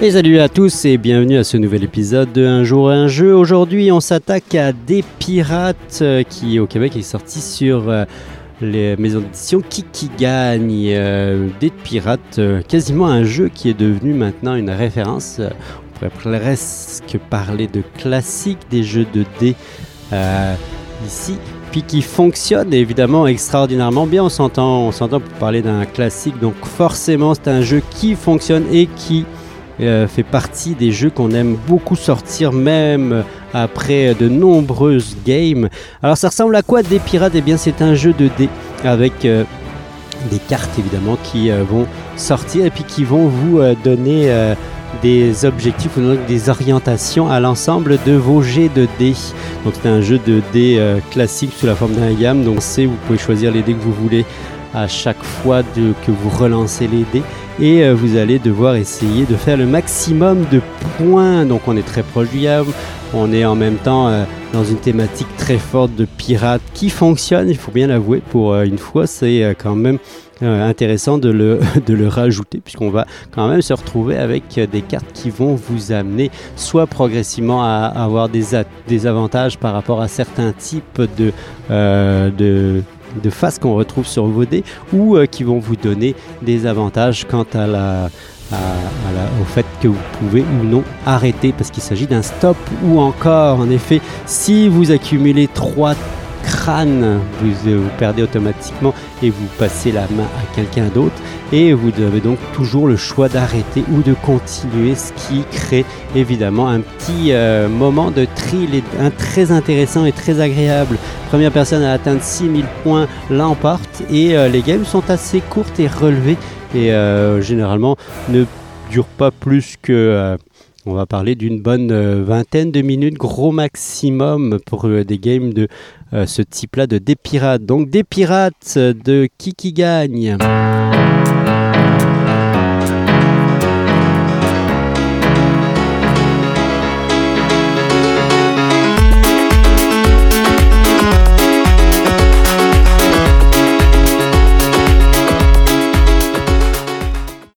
Et salut à tous et bienvenue à ce nouvel épisode de Un jour un jeu. Aujourd'hui, on s'attaque à Des Pirates euh, qui au Québec est sorti sur euh, les maisons d'édition Kiki gagne. Euh, des Pirates, quasiment un jeu qui est devenu maintenant une référence. On pourrait presque parler de classique des jeux de dés ici puis qui fonctionne évidemment extraordinairement bien. On s'entend, on s'entend parler d'un classique, donc forcément c'est un jeu qui fonctionne et qui fait partie des jeux qu'on aime beaucoup sortir, même après de nombreuses games. Alors ça ressemble à quoi des pirates? Eh bien c'est un jeu de dés avec euh, des cartes évidemment qui euh, vont sortir et puis qui vont vous donner des objectifs ou des orientations à l'ensemble de vos jets de dés. Donc c'est un jeu de dés classique sous la forme d'un gamme. Donc c'est vous pouvez choisir les dés que vous voulez à chaque fois que vous relancez les dés. Et euh, vous allez devoir essayer de faire le maximum de points. Donc on est très proche du Yam, on est en même temps euh, dans une thématique très forte de pirates qui fonctionne, il faut bien l'avouer, pour euh, une fois c'est quand même intéressant de le, de le rajouter puisqu'on va quand même se retrouver avec des cartes qui vont vous amener soit progressivement à avoir des, des avantages par rapport à certains types de, de de face qu'on retrouve sur vos dés ou euh, qui vont vous donner des avantages quant à la, au fait que vous pouvez ou non arrêter parce qu'il s'agit d'un stop ou encore en effet si vous accumulez trois crâne, vous, euh, vous perdez automatiquement et vous passez la main à quelqu'un d'autre. Et vous avez donc toujours le choix d'arrêter ou de continuer, ce qui crée évidemment un petit euh, moment de thrill un très intéressant et très agréable. Première personne à atteindre 6000 points l'emporte et euh, les games sont assez courtes et relevées et généralement ne durent pas plus que on va parler d'une bonne euh, vingtaine de minutes, gros maximum pour euh, des games de euh, ce type-là de des pirates. Donc des pirates de qui qui gagne?